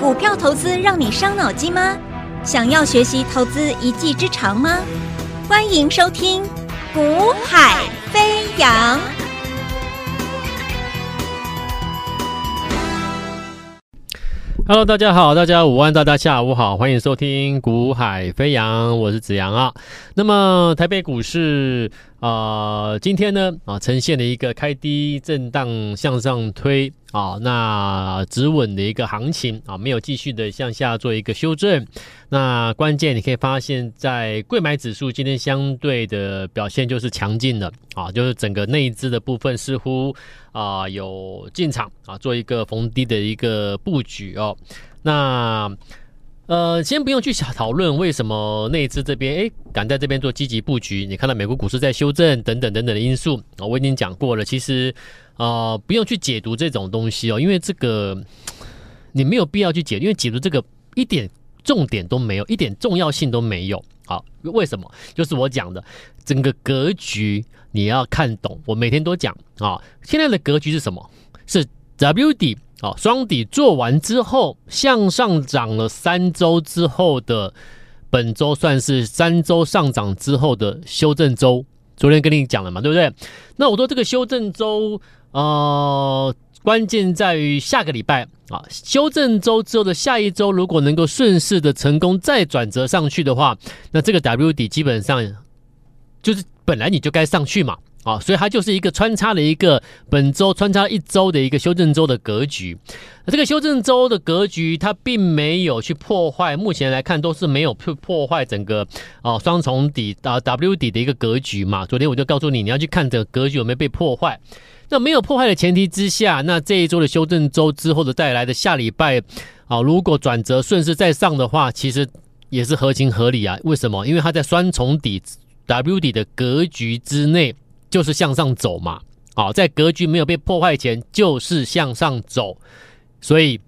股票投资让你伤脑筋吗？想要学习投资一技之长吗？欢迎收听《股海飞扬》。Hello，大家好，大家午安，大家下午好，欢迎收听《股海飞扬》，我是子阳啊。那么台北股市。啊、今天呢啊，呈现了一个开低震荡向上推啊，那止稳的一个行情啊，没有继续的向下做一个修正。那关键你可以发现，在贵买指数今天相对的表现就是强劲的啊，就是整个内资的部分似乎啊有进场啊，做一个逢低的一个布局哦。那呃，先不用去想讨论为什么内资这边诶敢在这边做积极布局。你看到美国股市在修正等等等等的因素啊，我已经讲过了。其实啊、不用去解读这种东西哦，因为这个你没有必要去解，因为解读这个一点重点都没有，一点重要性都没有。好，为什么？就是我讲的整个格局你要看懂。我每天都讲啊，现在的格局是什么？是 W 底。好，双底做完之后，向上涨了三周之后的本周算是三周上涨之后的修正周。昨天跟你讲了嘛，对不对？那我说这个修正周，呃，关键在于下个礼拜啊，修正周之后的下一周，如果能够顺势的成功再转折上去的话，那这个 W 底基本上就是本来你就该上去嘛。啊，所以它就是一个穿插的一个本周穿插一周的一个修正周的格局。这个修正周的格局，它并没有去破坏，目前来看都是没有破破坏整个啊双重底啊 W 底的一个格局嘛。昨天我就告诉你，你要去看这个格局有没有被破坏。那没有破坏的前提之下，那这一周的修正周之后的带来的下礼拜啊，如果转折顺势再上的话，其实也是合情合理啊。为什么？因为它在双重底 W 底的格局之内。就是向上走嘛，啊，在格局没有被破坏前，就是向上走，所以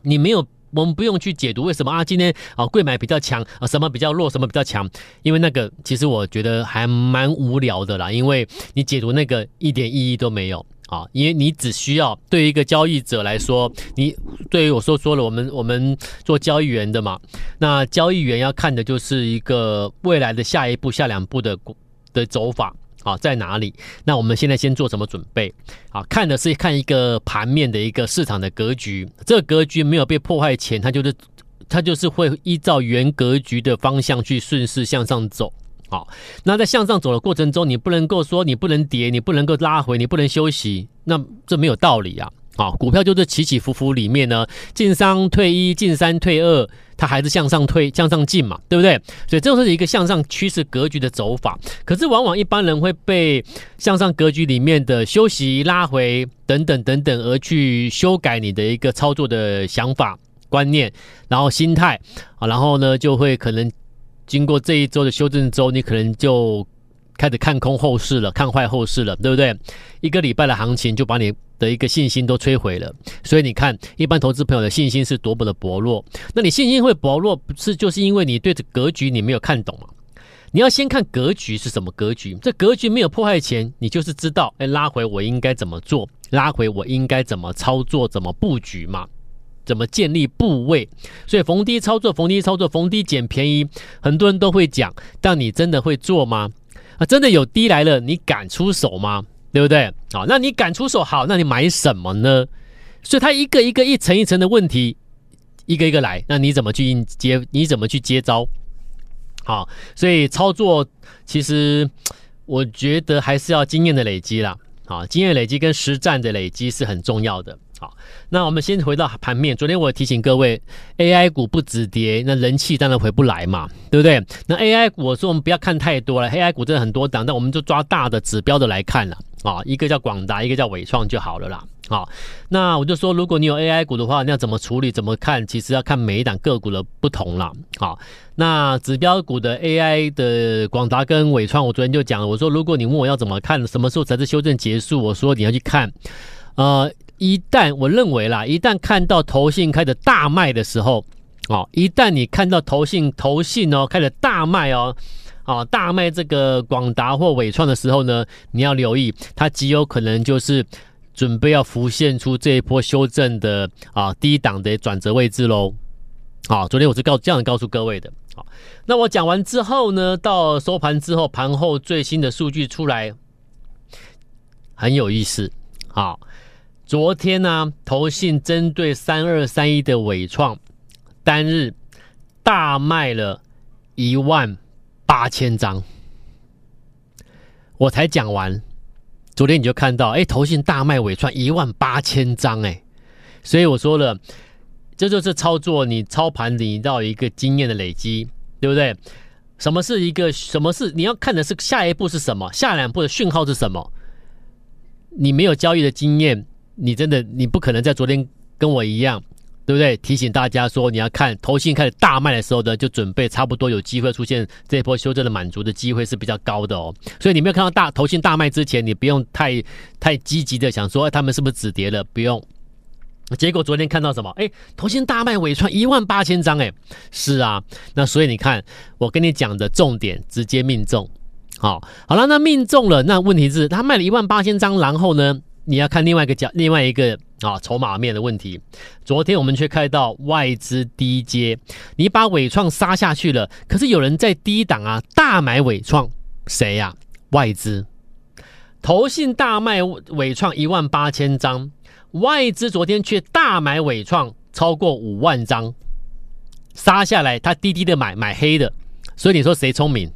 你没有，我们不用去解读为什么啊，今天啊，柜买比较强啊，什么比较弱，什么比较强，因为那个其实我觉得还蛮无聊的啦，因为你解读那个一点意义都没有。啊，因为你只需要对于一个交易者来说，你对于我说说了，我们我们做交易员的嘛，那交易员要看的就是一个未来的下一步、下两步的的走法。啊，在哪里？那我们现在先做什么准备？啊，看的是看一个盘面的一个市场的格局。这个格局没有被破坏前，它就是它就是会依照原格局的方向去顺势向上走。好，那在向上走的过程中，你不能够说你不能跌，你不能够拉回，你不能休息，那这没有道理啊。啊，股票就是起起伏伏里面呢，进三退一，进三退二，它还是向上退，向上进嘛，对不对？所以这就是一个向上趋势格局的走法。可是往往一般人会被向上格局里面的休息、拉回等等等等而去修改你的一个操作的想法、观念，然后心态啊，然后呢就会可能经过这一周的修正周，你可能就。开始看空后市了，看坏后市了，对不对？一个礼拜的行情就把你的一个信心都摧毁了。所以你看，一般投资朋友的信心是多么的薄弱。那你信心会薄弱，不是就是因为你对这格局你没有看懂吗？你要先看格局是什么格局。这格局没有破坏前，你就是知道，哎，拉回我应该怎么做？拉回我应该怎么操作？怎么布局嘛？怎么建立部位？所以逢低操作，逢低操作，逢低捡便宜，很多人都会讲，但你真的会做吗？啊，真的有低来了，你敢出手吗？对不对？好，那你敢出手，好，那你买什么呢？所以它一个一个一层一层的问题，一个一个来，那你怎么去应接？你怎么去接招？好，所以操作其实我觉得还是要经验的累积啦。好，经验累积跟实战的累积是很重要的。好，那我们先回到盘面。昨天我提醒各位，AI 股不止跌，那人气当然回不来嘛，对不对？那 AI 股，我说我们不要看太多了，AI 股真的很多档，但我们就抓大的指标的来看了啊。一个叫广达，一个叫纬创就好了啦。好，那我就说，如果你有 AI 股的话，你要怎么处理？怎么看？其实要看每一档个股的不同啦。好，那指标股的 AI 的广达跟纬创，我昨天就讲了，我说如果你问我要怎么看，什么时候才是修正结束？我说你要去看，呃。一旦我认为啦，一旦看到投信开始大卖的时候，哦，一旦你看到投信投信哦开始大卖哦，哦大卖这个广达或纬创的时候呢，你要留意，它极有可能就是准备要浮现出这一波修正的啊低档的转折位置喽。好，昨天我是告这样告诉各位的。好，那我讲完之后呢，到收盘之后，盘后最新的数据出来，很有意思。好，昨天呢，投信针对三二三一的伟创单日大卖了一万八千张。我才讲完，昨天你就看到，哎，投信大卖尾串一万八千张，哎，所以我说了。这就是操作，你操盘你到一个经验的累积，对不对？什么是一个？什么是你要看的是下一步是什么？下两步的讯号是什么？你没有交易的经验，你真的你不可能在昨天跟我一样，对不对？提醒大家说，你要看投信开始大卖的时候呢，就准备差不多有机会出现这波修正的满足的机会是比较高的哦。所以你没有看到大投信大卖之前，你不用太太积极的想说，哎，他们是不是止跌了？不用。结果昨天看到什么？哎，投信大卖尾创一万八千张，哎，是啊，那所以你看我跟你讲的重点直接命中，好，好了，那命中了，那问题是他卖了一万八千张，然后呢，你要看另外一个角，另外一个啊筹码面的问题。昨天我们却看到外资低接，你把纬创杀下去了，可是有人在低档啊大买纬创，谁呀？外资，投信大卖纬创一万八千张。外资昨天却大买纬创超过五万张，杀下来，他低低的买买黑的，所以你说谁聪明，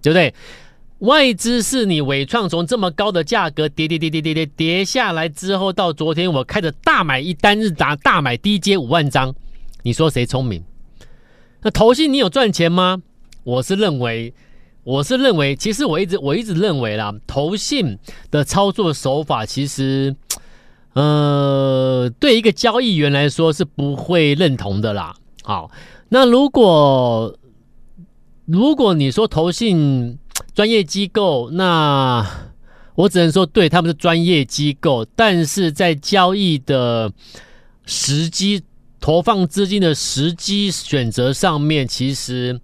对不对？外资是你纬创从这么高的价格跌跌跌跌跌跌跌下来之后，到昨天我开着大买一单日达大买低接五万张，你说谁聪明？那投信你有赚钱吗？我是认为，我是认为，其实我一直我一直认为啦，投信的操作手法其实。呃，对一个交易员来说是不会认同的啦。好，那如果如果你说投信专业机构，那我只能说对他们是专业机构，但是在交易的时机、投放资金的时机选择上面，其实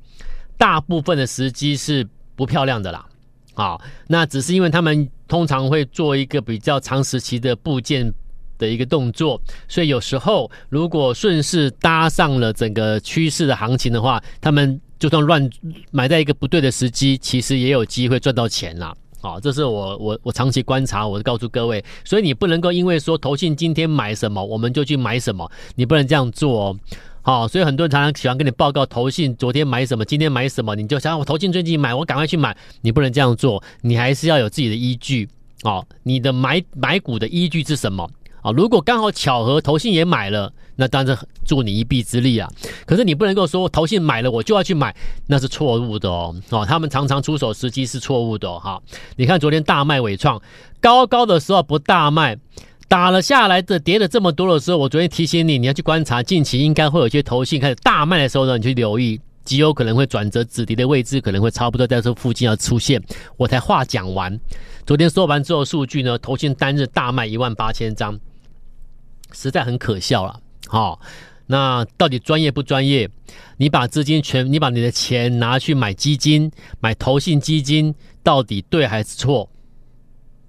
大部分的时机是不漂亮的啦。好，那只是因为他们通常会做一个比较长时期的部件。的一个动作，所以有时候如果顺势搭上了整个趋势的行情的话，他们就算乱买在一个不对的时机，其实也有机会赚到钱啦。好，这是我我我长期观察，我告诉各位，所以你不能够因为说投信今天买什么，我们就去买什么，你不能这样做哦。好，所以很多人常常喜欢跟你报告投信昨天买什么，今天买什么，你就想我投信最近买，我赶快去买，你不能这样做，你还是要有自己的依据。哦，你的买买股的依据是什么？啊，如果刚好巧合投信也买了，那当然助你一臂之力啊。可是你不能够说投信买了我就要去买，那是错误的哦。哦，他们常常出手时机是错误的哈、你看昨天大卖伟创，高高的时候不大卖，打了下来的跌了这么多的时候，我昨天提醒你，你要去观察，近期应该会有些投信开始大卖的时候呢，你去留意，极有可能会转折止跌的位置，可能会差不多在这附近要出现。我才话讲完，昨天收完之后数据呢，投信单日大卖一万八千张。实在很可笑了，好、那到底专业不专业？你把资金全，你把你的钱拿去买基金，买投信基金，到底对还是错？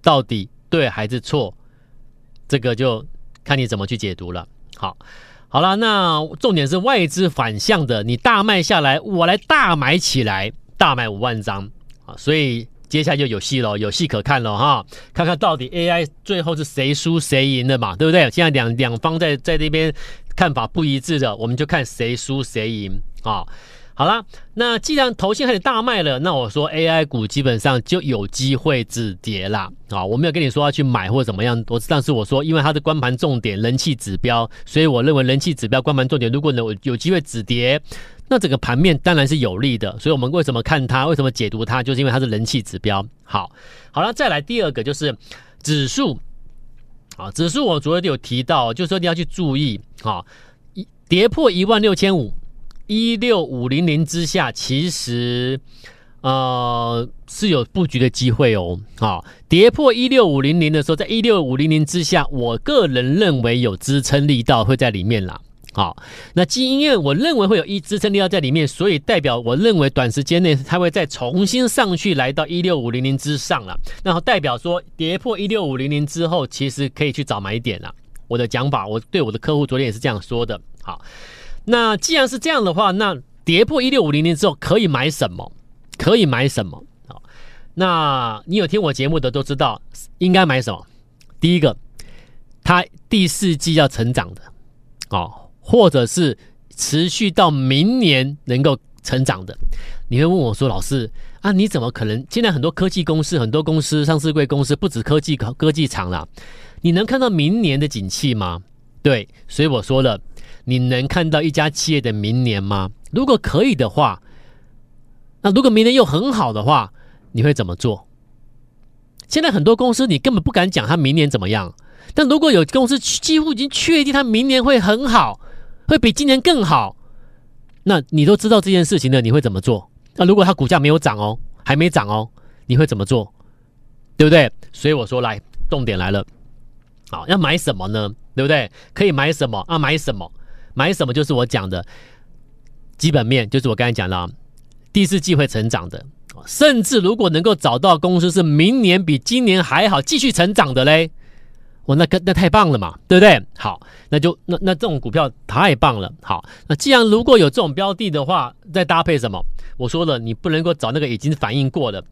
到底对还是错？这个就看你怎么去解读了。好，好了，那重点是外资反向的，你大卖下来，我来大买起来，大买五万张啊，所以。接下来就有戏了，有戏可看了哈！看看到底 AI 最后是谁输谁赢的嘛，对不对？现在两两方在在那边看法不一致的，我们就看谁输谁赢啊！好了，那既然投信开始大卖了，那我说 AI 股基本上就有机会止跌啦啊！我没有跟你说要去买或怎么样，我但是我说，因为它的观盘重点人气指标，所以我认为人气指标观盘重点，如果能有有机会止跌。那整个盘面当然是有利的，所以我们为什么看它？为什么解读它？就是因为它是人气指标。好，好了，再来第二个就是指数。啊，指数我昨天有提到，就是说你要去注意啊，一跌破一万六千五，一六五零零之下，其实呃是有布局的机会哦。啊，跌破一六五零零的时候，在一六五零零之下，我个人认为有支撑力道会在里面啦。好，那基因为我认为会有一支撑力道在里面，所以代表我认为短时间内它会再重新上去，来到一六五零零之上了。那代表说跌破一六五零零之后，其实可以去找买点了。我的讲法，我对我的客户昨天也是这样说的。好，那既然是这样的话，那跌破一六五零零之后可以买什么？可以买什么？好，那你有听我节目的都知道应该买什么。第一个，它第四季要成长的，哦。或者是持续到明年能够成长的，你会问我说：“老师啊，你怎么可能？现在很多科技公司、很多公司、上市贵公司，不止科技科技厂了，你能看到明年的景气吗？”对，所以我说了，你能看到一家企业的明年吗？如果可以的话，那如果明年又很好的话，你会怎么做？现在很多公司你根本不敢讲它明年怎么样，但如果有公司几乎已经确定它明年会很好。会比今年更好，那你都知道这件事情了，你会怎么做？那如果它股价没有涨哦，还没涨哦，你会怎么做？对不对？所以我说来，重点来了，好，要买什么呢？对不对？可以买什么啊？买什么？买什么就是我讲的基本面，就是我刚才讲的第四季会成长的，甚至如果能够找到公司是明年比今年还好，继续成长的嘞。我，那个那太棒了嘛，对不对？好，那就那那这种股票太棒了。好，那既然如果有这种标的的话，再搭配什么？我说了，你不能够找那个已经反应过的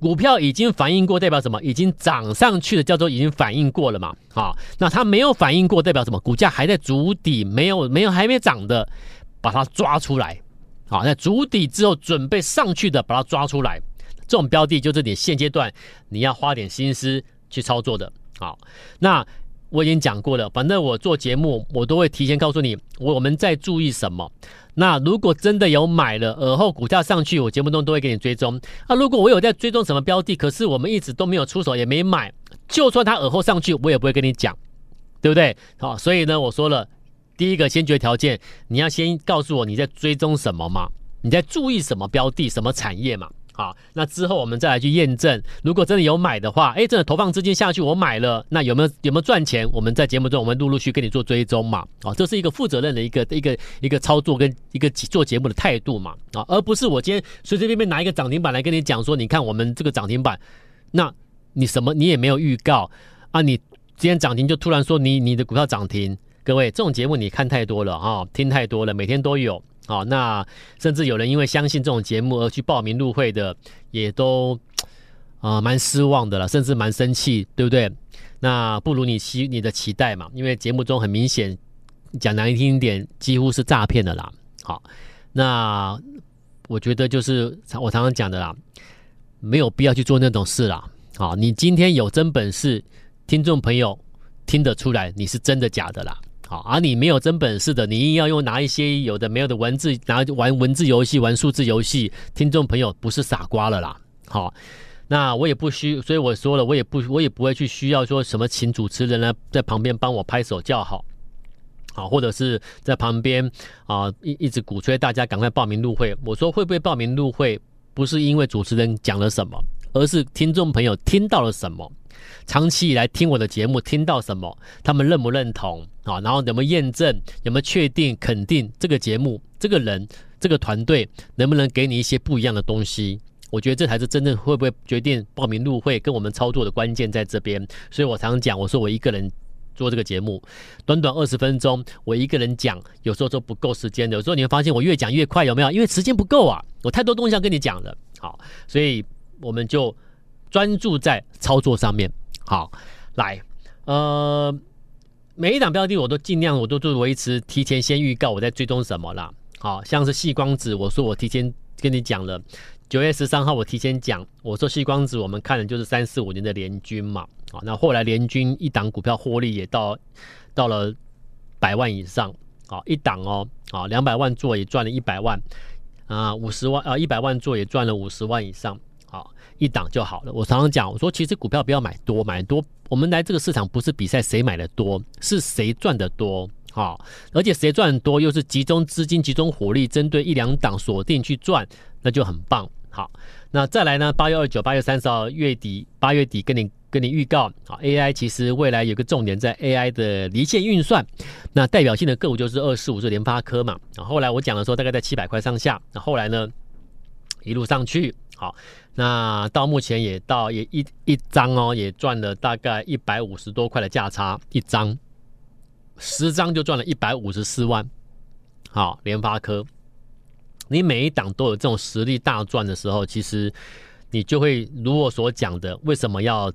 股票，已经反应过代表什么？已经涨上去的叫做已经反应过了嘛。好，那它没有反应过代表什么？股价还在足底，没有没有还没涨的，把它抓出来。好，在足底之后准备上去的，把它抓出来。这种标的就是你现阶段你要花点心思去操作的。好，那我已经讲过了。反正我做节目，我都会提前告诉你，我们在注意什么。那如果真的有买了，而后股价上去，我节目中都会给你追踪。那如果我有在追踪什么标的，可是我们一直都没有出手，也没买，就算它而后上去，我也不会跟你讲，对不对？好，所以呢，我说了，第一个先决条件，你要先告诉我你在追踪什么嘛，你在注意什么标的、什么产业嘛。好，那之后我们再来去验证，如果真的有买的话，哎，真的投放资金下去，我买了，那有没有有没有赚钱？我们在节目中我们陆陆续续跟你做追踪嘛，啊，这是一个负责任的一个一个一个操作跟一个做节目的态度嘛，啊，而不是我今天随随便便拿一个涨停板来跟你讲说，你看我们这个涨停板，那你什么你也没有预告啊，你今天涨停就突然说你你的股票涨停，各位这种节目你看太多了啊，听太多了，每天都有。好，那甚至有人因为相信这种节目而去报名入会的，也都啊、呃、蛮失望的了，甚至蛮生气，对不对？那不如你期你的期待嘛，因为节目中很明显讲难听点，几乎是诈骗的啦。好，那我觉得就是我常常讲的啦，没有必要去做那种事啦。好，你今天有真本事，听众朋友听得出来你是真的假的啦。好，而你没有真本事的，你硬要用拿一些有的没有的文字，拿玩文字游戏、玩数字游戏，听众朋友不是傻瓜了啦。好，那我也不需，所以我说了，我也不，我也不会去需要说什么请主持人呢在旁边帮我拍手叫好，好，或者是在旁边啊一一直鼓吹大家赶快报名入会。我说会不会报名入会，不是因为主持人讲了什么，而是听众朋友听到了什么。长期以来听我的节目，听到什么，他们认不认同啊？然后有没有验证，有没有确定肯定这个节目、这个人、这个团队能不能给你一些不一样的东西？我觉得这才是真正会不会决定报名入会跟我们操作的关键在这边。所以我常常讲，我说我一个人做这个节目，短短二十分钟，我一个人讲，有时候都不够时间的。有时候你会发现我越讲越快，有没有？因为时间不够啊，我太多东西要跟你讲了。好，所以我们就。专注在操作上面，好，来，呃，每一档标的我都尽量，我都做维持，提前先预告我在追踪什么啦，好像是细光子，我说我提前跟你讲了，九月十三号我提前讲，我说细光子我们看的就是三四五年的联军嘛，好，那后来联军一档股票获利也到到了百万以上，好，一档哦，好，两百万做也赚了一百万，啊，五十万啊，一百万做也赚了五十万以上。一档就好了。我常常讲，我说其实股票不要买多，买多。我们来这个市场不是比赛谁买的多，是谁赚的多。好，而且谁赚的多，又是集中资金、集中火力，针对一两档锁定去赚，那就很棒。好，那再来呢？八月二九、八月三十号月底，八月底跟你跟你预告，好，AI 其实未来有个重点在 AI 的离线运算，那代表性的个股就是二四五是联发科嘛。然后后来我讲的时候大概在七百块上下，那后来呢一路上去，好，那到目前也到也一一张哦，也赚了大概一百五十多块的价差一张，十张就赚了一百五十四万。好，联发科。你每一档都有这种实力大赚的时候，其实你就会如我所讲的，为什么要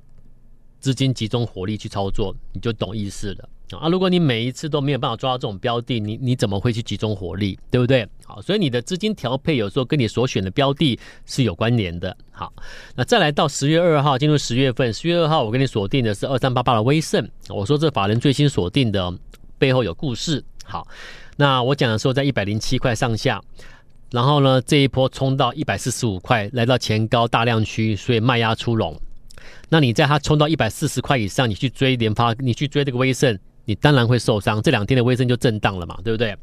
资金集中火力去操作，你就懂意思了啊！如果你每一次都没有办法抓到这种标的，你你怎么会去集中火力，对不对？好，所以你的资金调配有时候跟你所选的标的是有关联的。好，那再来到十月二号，进入十月份，十月二号我给你锁定的是二三八八的威盛，我说这法人最新锁定的背后有故事。好，那我讲的时候在一百零七块上下。然后呢，这一波冲到一百四十五块，来到前高大量区，所以卖压出笼。那你在它冲到一百四十块以上，你去追联发，你去追这个威盛，你当然会受伤。这两天的威盛就震荡了嘛，对不对？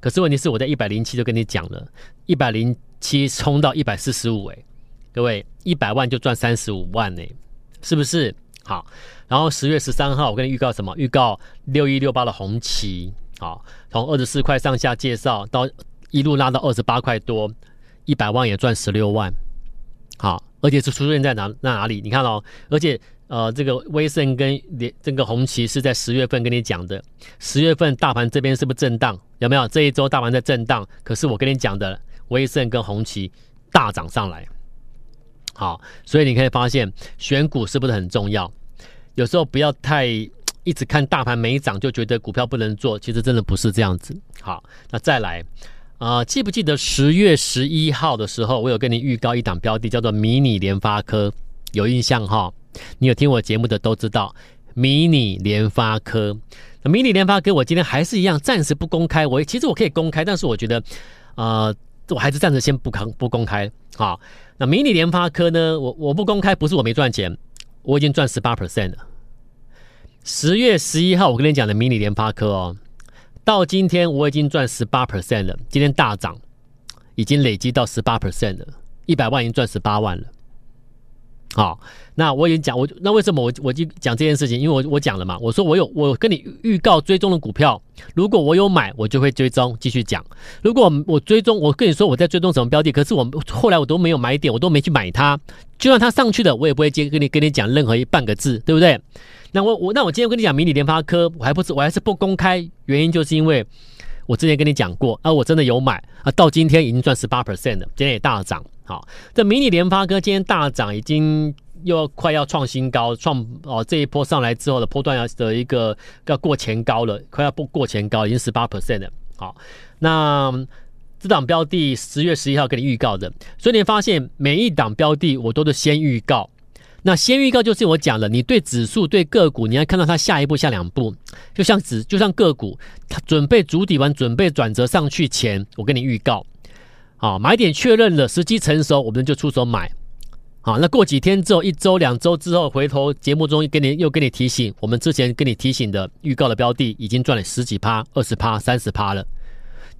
可是问题是我在一百零七就跟你讲了，一百零七冲到一百四十五，哎，各位一百万就赚三十五万呢，是不是？好，然后十月十三号我跟你预告什么？预告六一六八的红旗，好，从二十四块上下介绍到。一路拉到二十八块多，一百万也赚十六万，好，而且是出现在哪那哪里？你看哦，而且呃，这个威盛跟连这个红旗是在十月份跟你讲的，十月份大盘这边是不是震荡？有没有？这一周大盘在震荡，可是我跟你讲的威盛跟红旗大涨上来，好，所以你可以发现选股是不是很重要？有时候不要太一直看大盘没涨就觉得股票不能做，其实真的不是这样子。好，那再来。啊、记不记得十月十一号的时候，我有跟你预告一档标的，叫做迷你联发科，有印象哈？你有听我节目的都知道，迷你联发科。那迷你联发科，我今天还是一样，暂时不公开。我其实我可以公开，但是我觉得，呃，我还是暂时先不公不公开。啊，那迷你联发科呢？我我不公开，不是我没赚钱，我已经赚十八 percent 了。十月十一号，我跟你讲的迷你联发科哦。到今天我已经赚十八 percent 了，今天大涨，已经累积到十八 percent 了，一百万已经赚十八万了。好，那我已经讲我那为什么我我就讲这件事情？因为我我讲了嘛，我说我有我跟你预告追踪的股票，如果我有买，我就会追踪继续讲。如果我追踪，我跟你说我在追踪什么标的，可是我后来我都没有买点，我都没去买它，就算它上去了，我也不会接跟你跟你讲任何一半个字，对不对？那我我那我今天跟你讲迷你联发科，我还不是我还是不公开，原因就是因为我之前跟你讲过啊，我真的有买啊，到今天已经赚十八 percent 了，今天也大涨。好，这迷你联发科今天大涨，已经又快要创新高，创哦这一波上来之后的波段要的一个要过前高了，快要不过前高，已经十八 percent 了。好，那这档标的十月十一号给你预告的，所以你发现每一档标的我都是先预告。那先预告就是我讲了，你对指数、对个股，你要看到它下一步、下两步，就像指，就像个股，它准备筑底完、准备转折上去前，我跟你预告，好，买点确认了，时机成熟，我们就出手买。好，那过几天之后，一周、两周之后，回头节目中跟你又跟你提醒，我们之前跟你提醒的预告的标的，已经赚了十几趴、二十趴、三十趴了，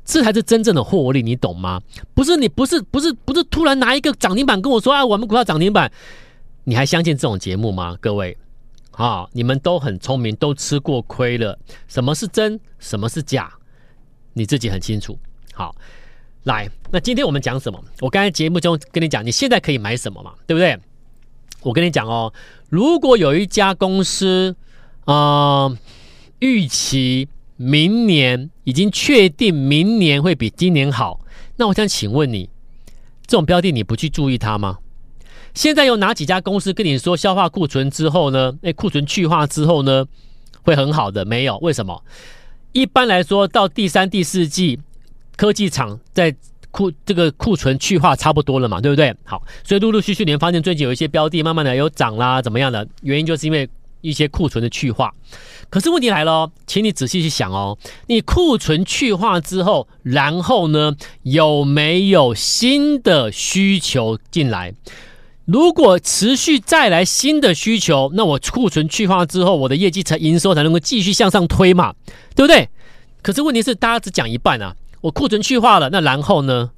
这才是真正的获利，你懂吗？不是你，不是，不是，不是突然拿一个涨停板跟我说啊，我们股票涨停板。你还相信这种节目吗？各位，啊，你们都很聪明，都吃过亏了。什么是真，什么是假，你自己很清楚。好，来，那今天我们讲什么？我刚才节目中跟你讲，你现在可以买什么嘛？对不对？我跟你讲哦，如果有一家公司，啊、预期明年已经确定明年会比今年好，那我想请问你，这种标的你不去注意它吗？现在有哪几家公司跟你说消化库存之后呢？诶，库存去化之后呢，会很好的？没有，为什么？一般来说，到第三、第四季，科技厂在库这个库存去化差不多了嘛，对不对？好，所以陆陆续续，你发现最近有一些标的慢慢的有涨啦，怎么样的？原因就是因为一些库存的去化。可是问题来了，请你仔细去想哦，你库存去化之后，然后呢，有没有新的需求进来？如果持续再来新的需求，那我库存去化之后，我的业绩才营收才能够继续向上推嘛，对不对？可是问题是，大家只讲一半啊。我库存去化了，那然后呢？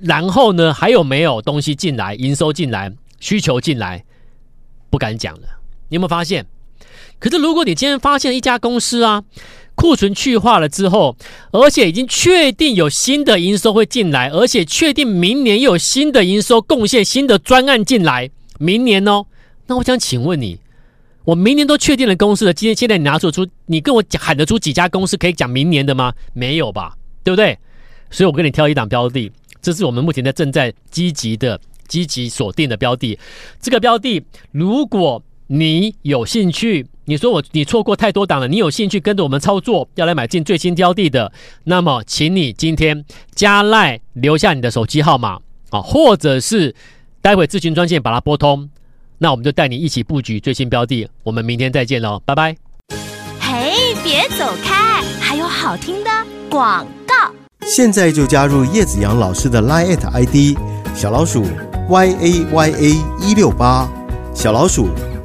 然后呢，还有没有东西进来，营收进来，需求进来，不敢讲了。你有没有发现？可是如果你今天发现一家公司啊，库存去化了之后，而且已经确定有新的营收会进来，而且确定明年又有新的营收贡献新的专案进来，明年哦，那我想请问你，我明年都确定了公司的，今天现在你拿出出，你跟我讲喊得出几家公司可以讲明年的吗？没有吧，对不对？所以我跟你挑一档标的。这是我们目前在正在积极的、积极锁定的标的。这个标的，如果你有兴趣，你说我你错过太多档了，你有兴趣跟着我们操作，要来买进最新标的的，那么请你今天加赖留下你的手机号码啊，或者是待会咨询专线把它拨通，那我们就带你一起布局最新标的。我们明天再见喽，拜拜。嘿，别走开，还有好听的广告。现在就加入叶子阳老师的 Line ID 小老鼠 y a y a 一六八小老鼠